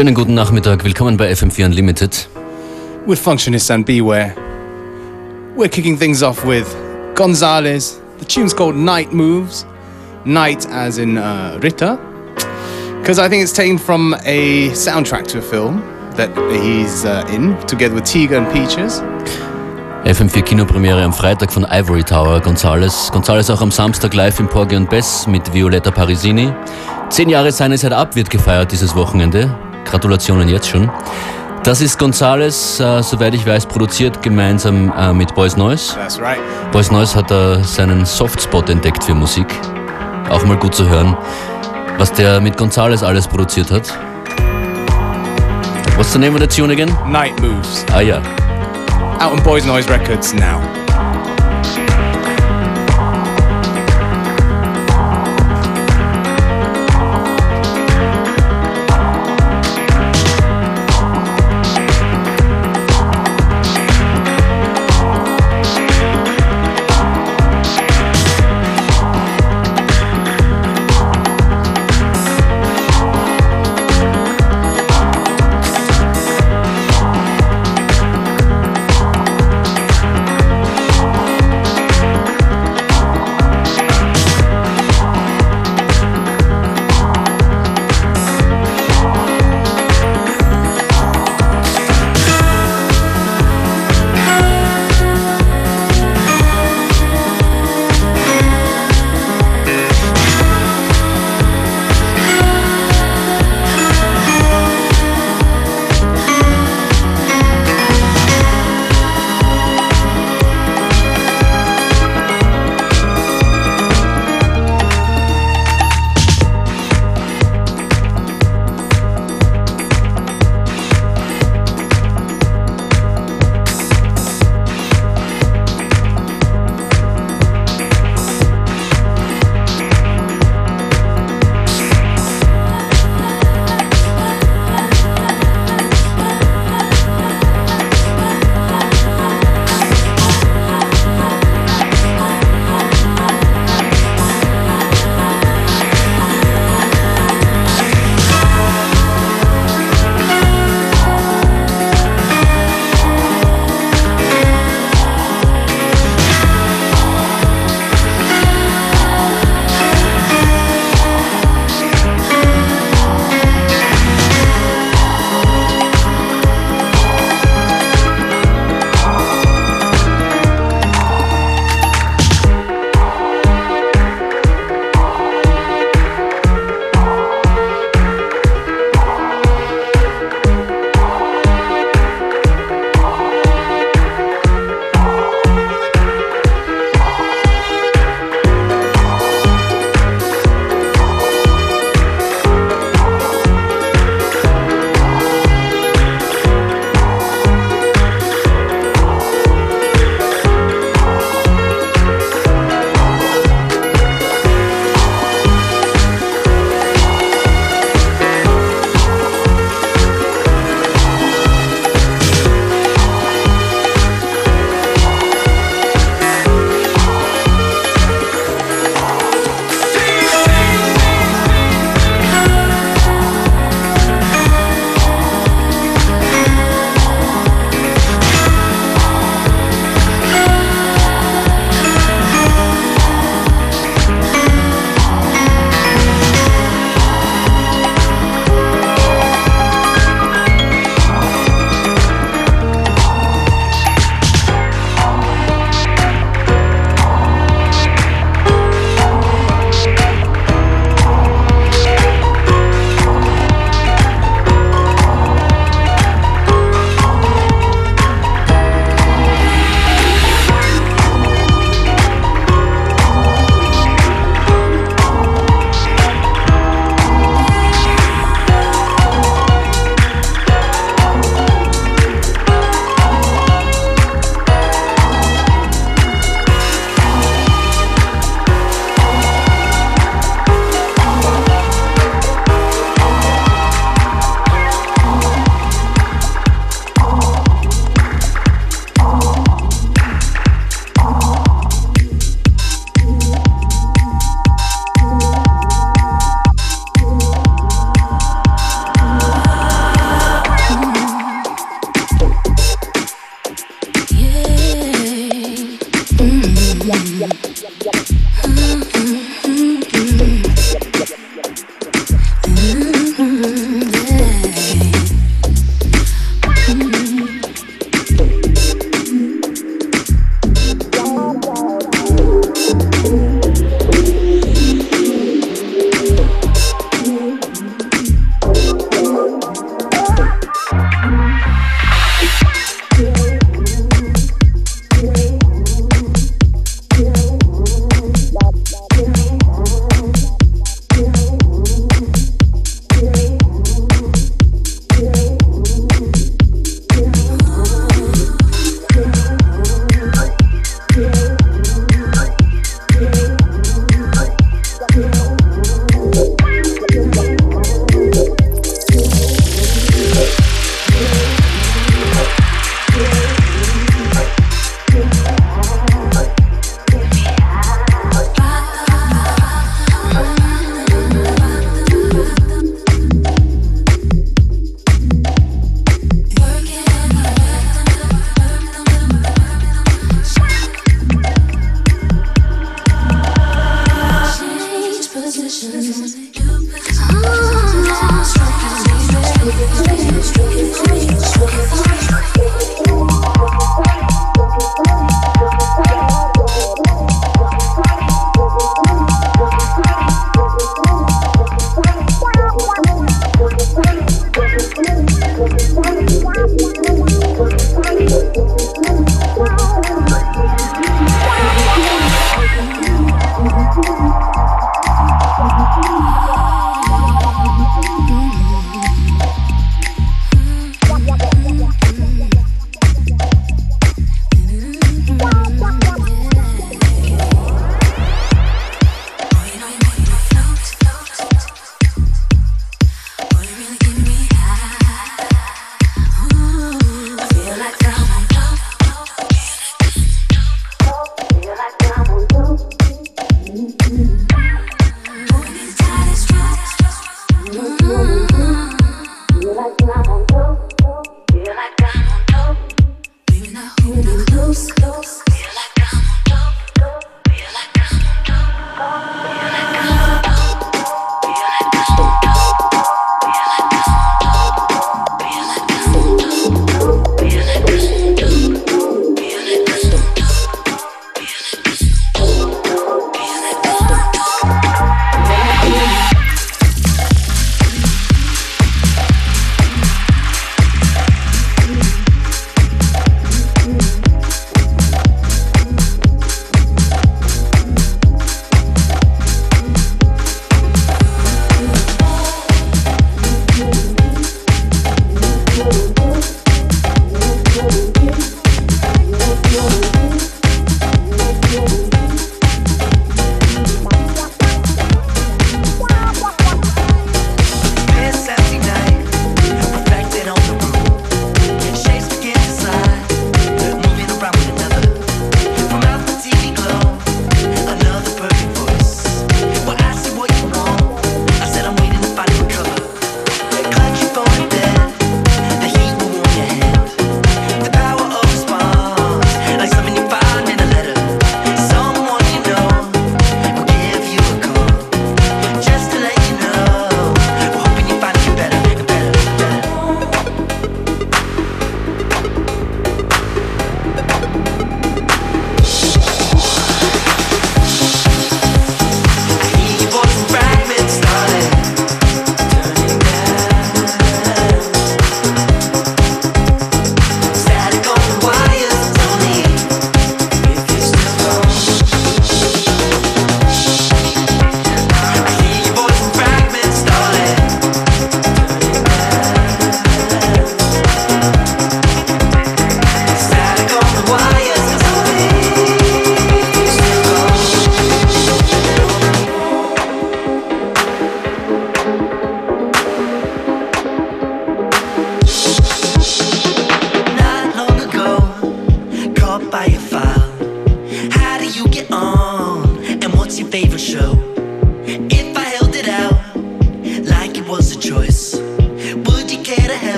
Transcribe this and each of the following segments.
Schönen guten Nachmittag, willkommen bei FM4 Unlimited. With Functionist and Beware, we're kicking things off with Gonzalez. The tune's called Night Moves. Night as in uh, Ritter. Because I think it's taken from a soundtrack to a film that he's uh, in, together with Tiger and Peaches. FM4 Kinopremiere am Freitag von Ivory Tower, Gonzales. Gonzales auch am Samstag live im Porgy und Bess mit Violetta Parisini. Zehn Jahre seine Zeit ab wird gefeiert dieses Wochenende. Gratulationen jetzt schon. Das ist Gonzales, äh, soweit ich weiß, produziert gemeinsam äh, mit Boys Noise. That's right. Boys Noise hat äh, seinen Softspot entdeckt für Musik. Auch mal gut zu hören, was der mit Gonzales alles produziert hat. What's the name of the tune again? Night Moves. Ah ja. Out on Boys Noise Records now.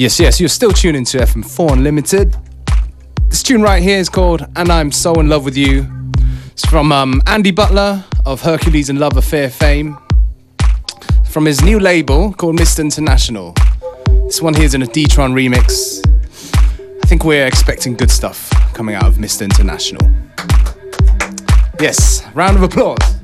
Yes, yes, you're still tuning to FM4 Unlimited. This tune right here is called And I'm So In Love With You. It's from um, Andy Butler of Hercules and Love Affair fame. From his new label called Mr. International. This one here is in a D-Tron remix. I think we're expecting good stuff coming out of Mr. International. Yes, round of applause.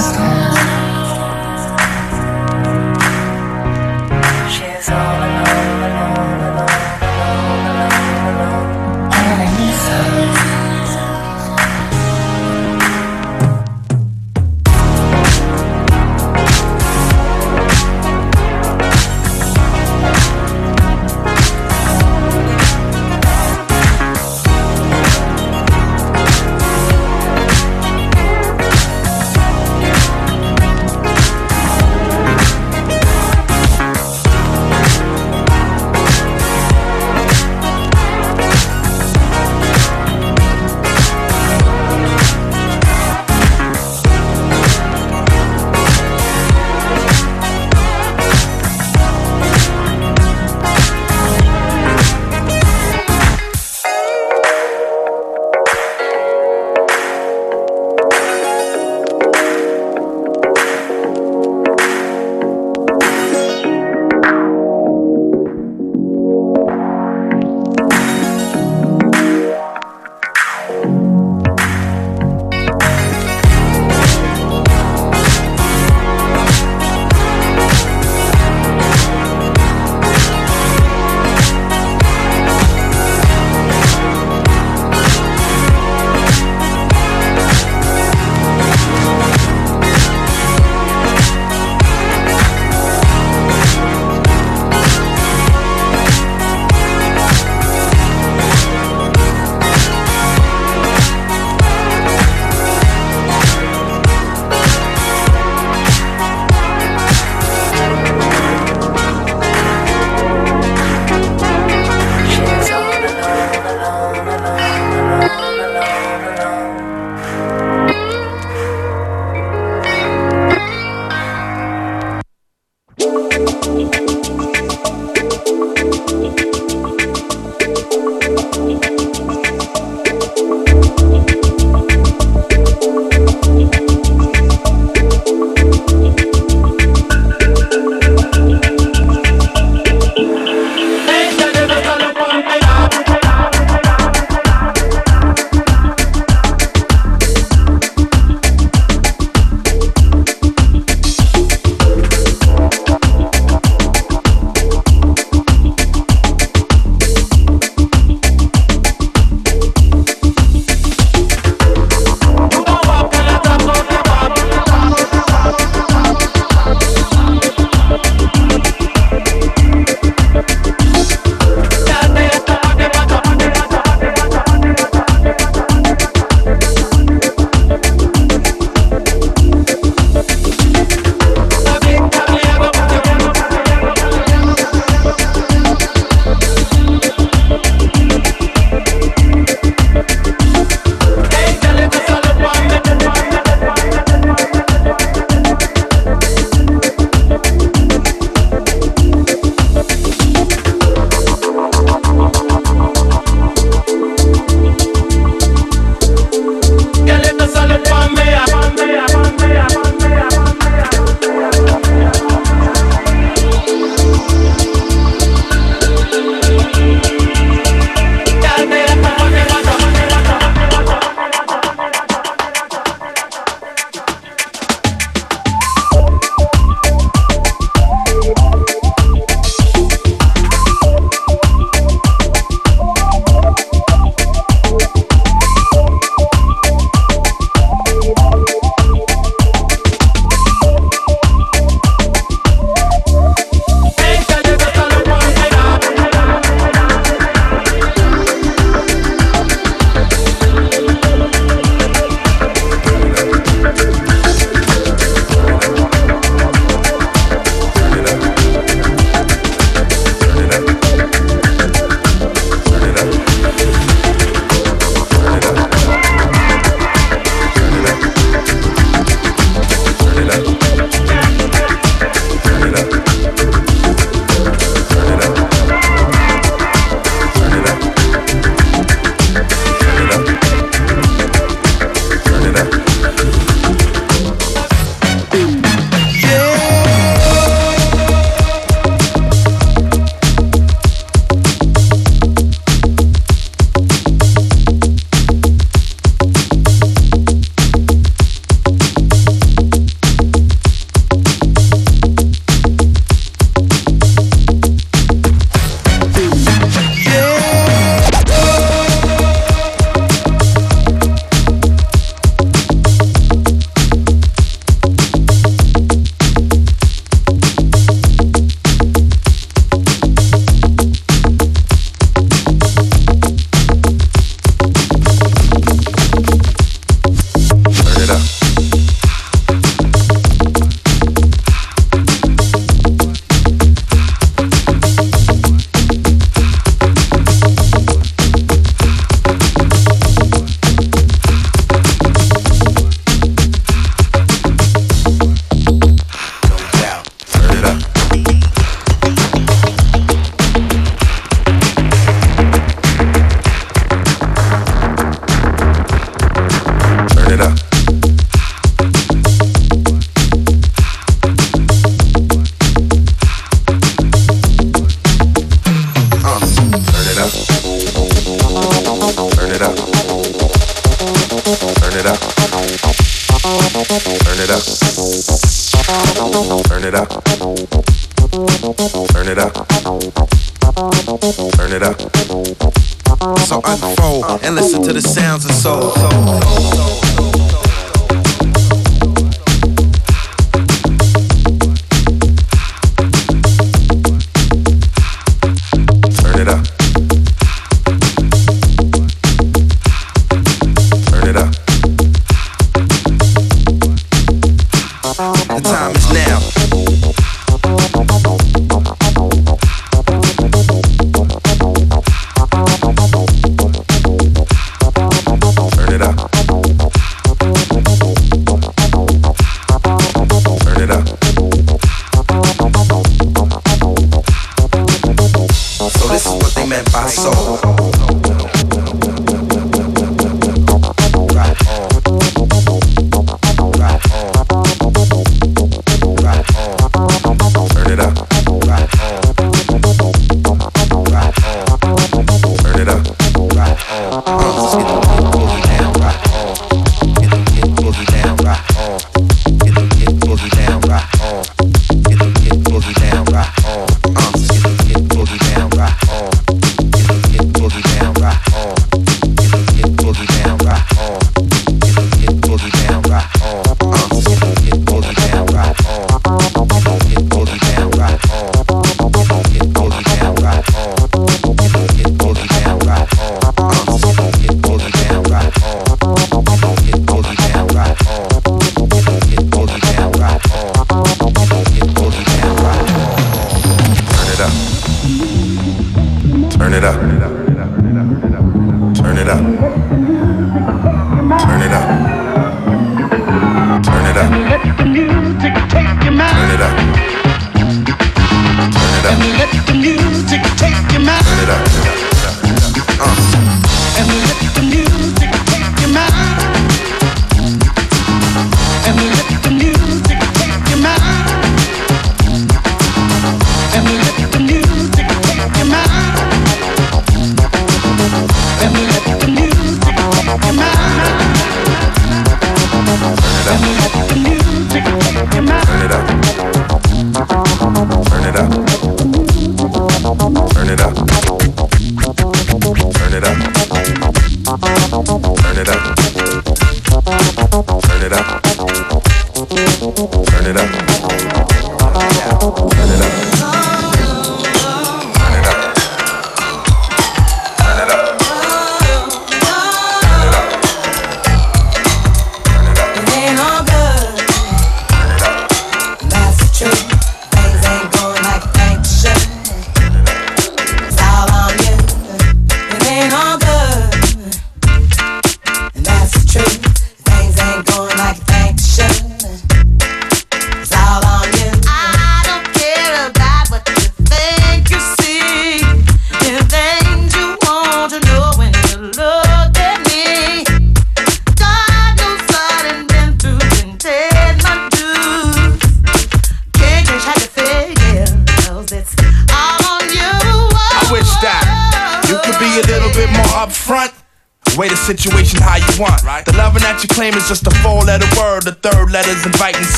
last time.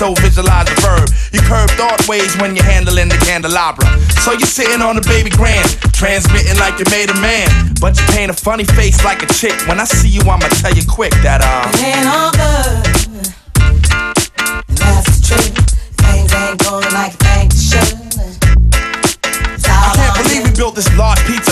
So visualize the verb. You curve thought ways when you're handling the candelabra. So you're sitting on the baby grand, transmitting like you made a man. But you paint a funny face like a chick. When I see you, I'ma tell you quick that, uh. It ain't all good. That's true. Things ain't going like they should. I can't believe we built this large pizza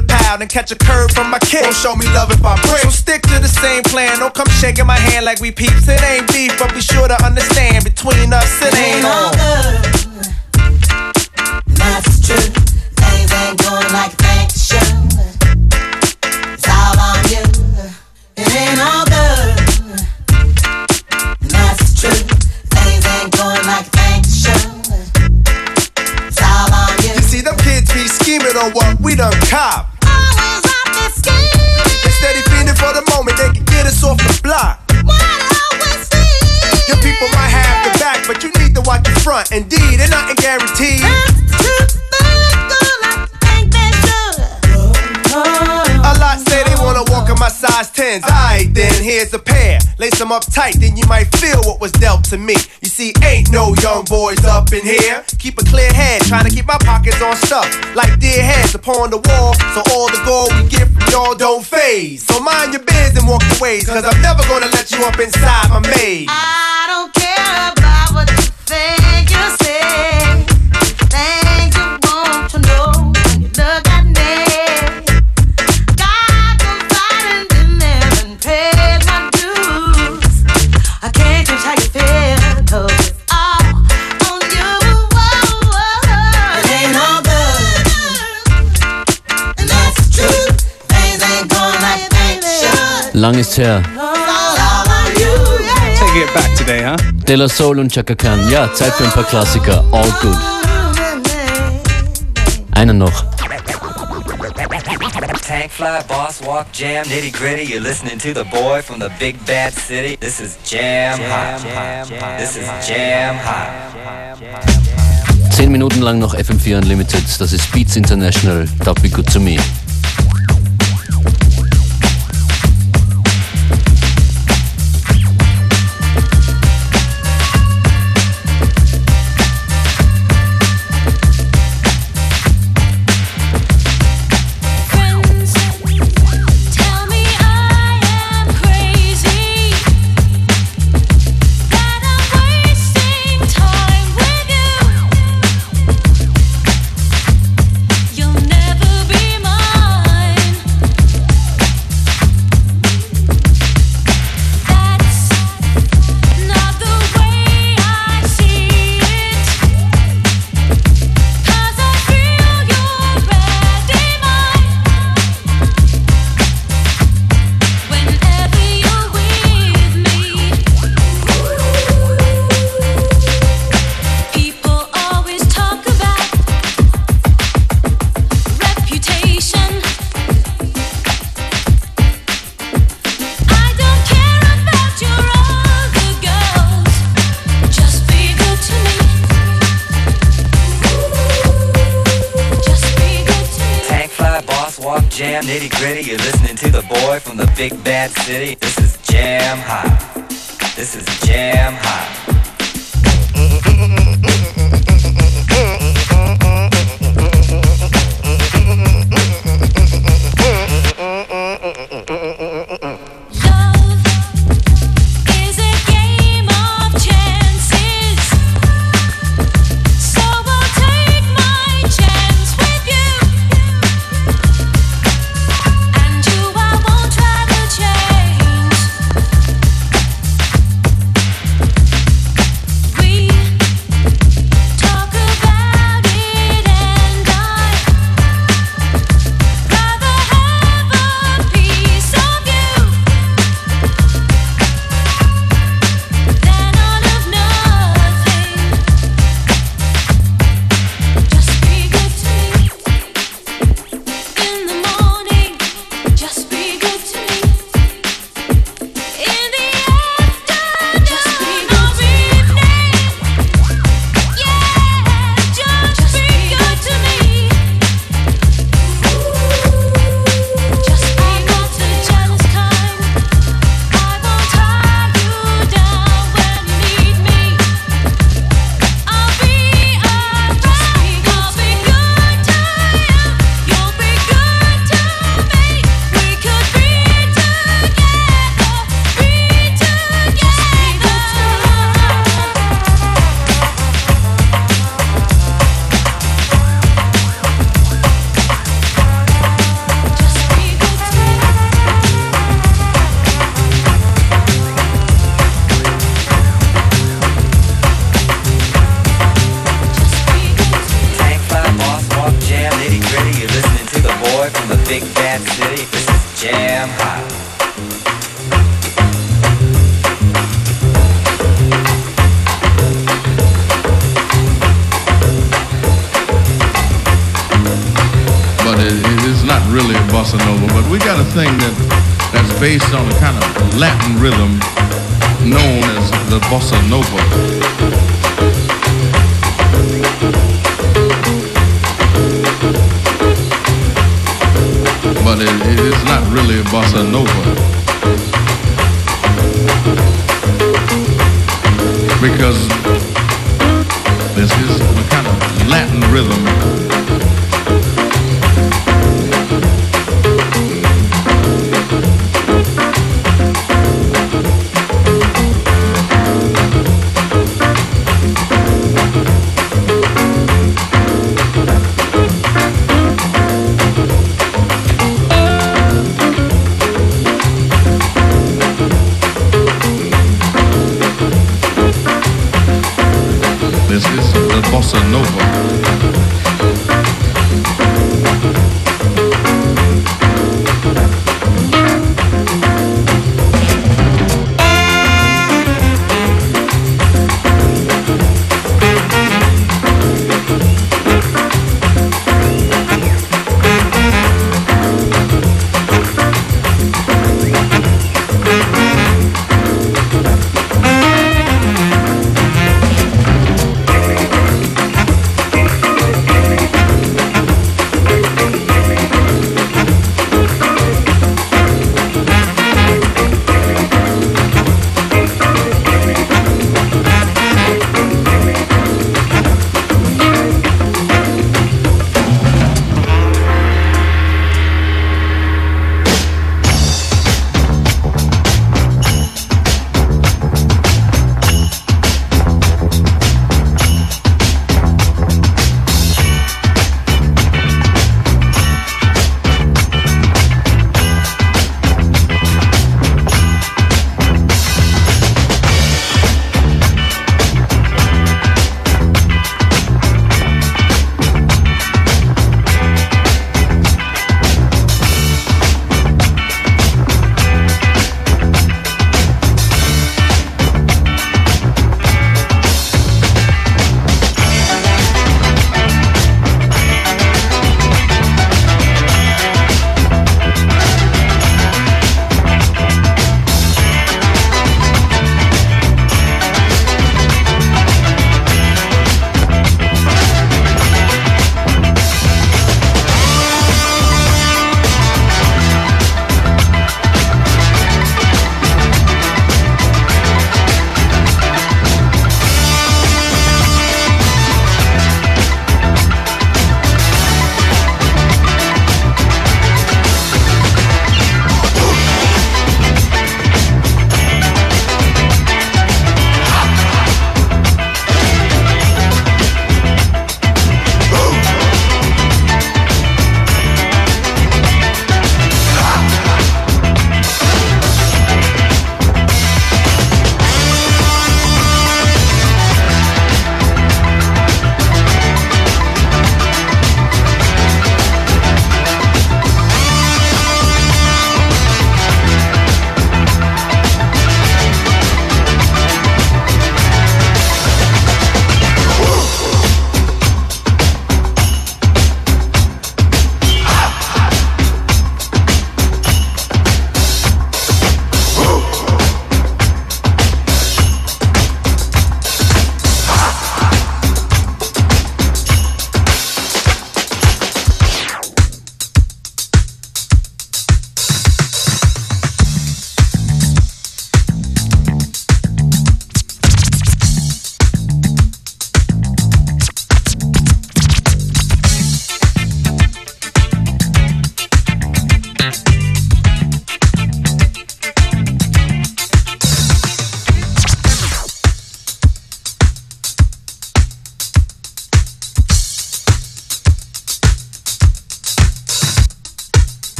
pile, catch a curve from my kick. Don't show me love if I break. So stick to the same plan. Don't come shaking my hand like we peeps. It ain't beef, but be sure to understand between us it ain't all. That's true. Things ain't going like they should. It's all on you. It ain't all good. That's true. Things ain't going like they should. It's all on you. You see them kids be scheming on what we done cop. They steady fiending for the moment they can get us off the block. Your people might have your back, but you need to watch your front. Indeed, and nothing guaranteed. Size 10s. Alright, then here's a pair. Lace them up tight, then you might feel what was dealt to me. You see, ain't no young boys up in here. Keep a clear head, trying to keep my pockets on stuff. Like deer heads upon the wall, so all the gold we get from y'all don't faze. So mind your biz and walk your ways, cause I'm never gonna let you up inside my maze. I don't care her. Taking it back today, huh? De La Soul und Chaka Khan. Ja, Zeit für ein paar Klassiker. All good. Einen noch. Tank fly, boss walk, jam, nitty gritty. You're listening to the boy from the big bad city. This is jam hot. This is jam hot. Zehn Minuten lang noch FM4 Unlimited. Das ist Beats International. Don't be good to me. Big bad city. This is nova.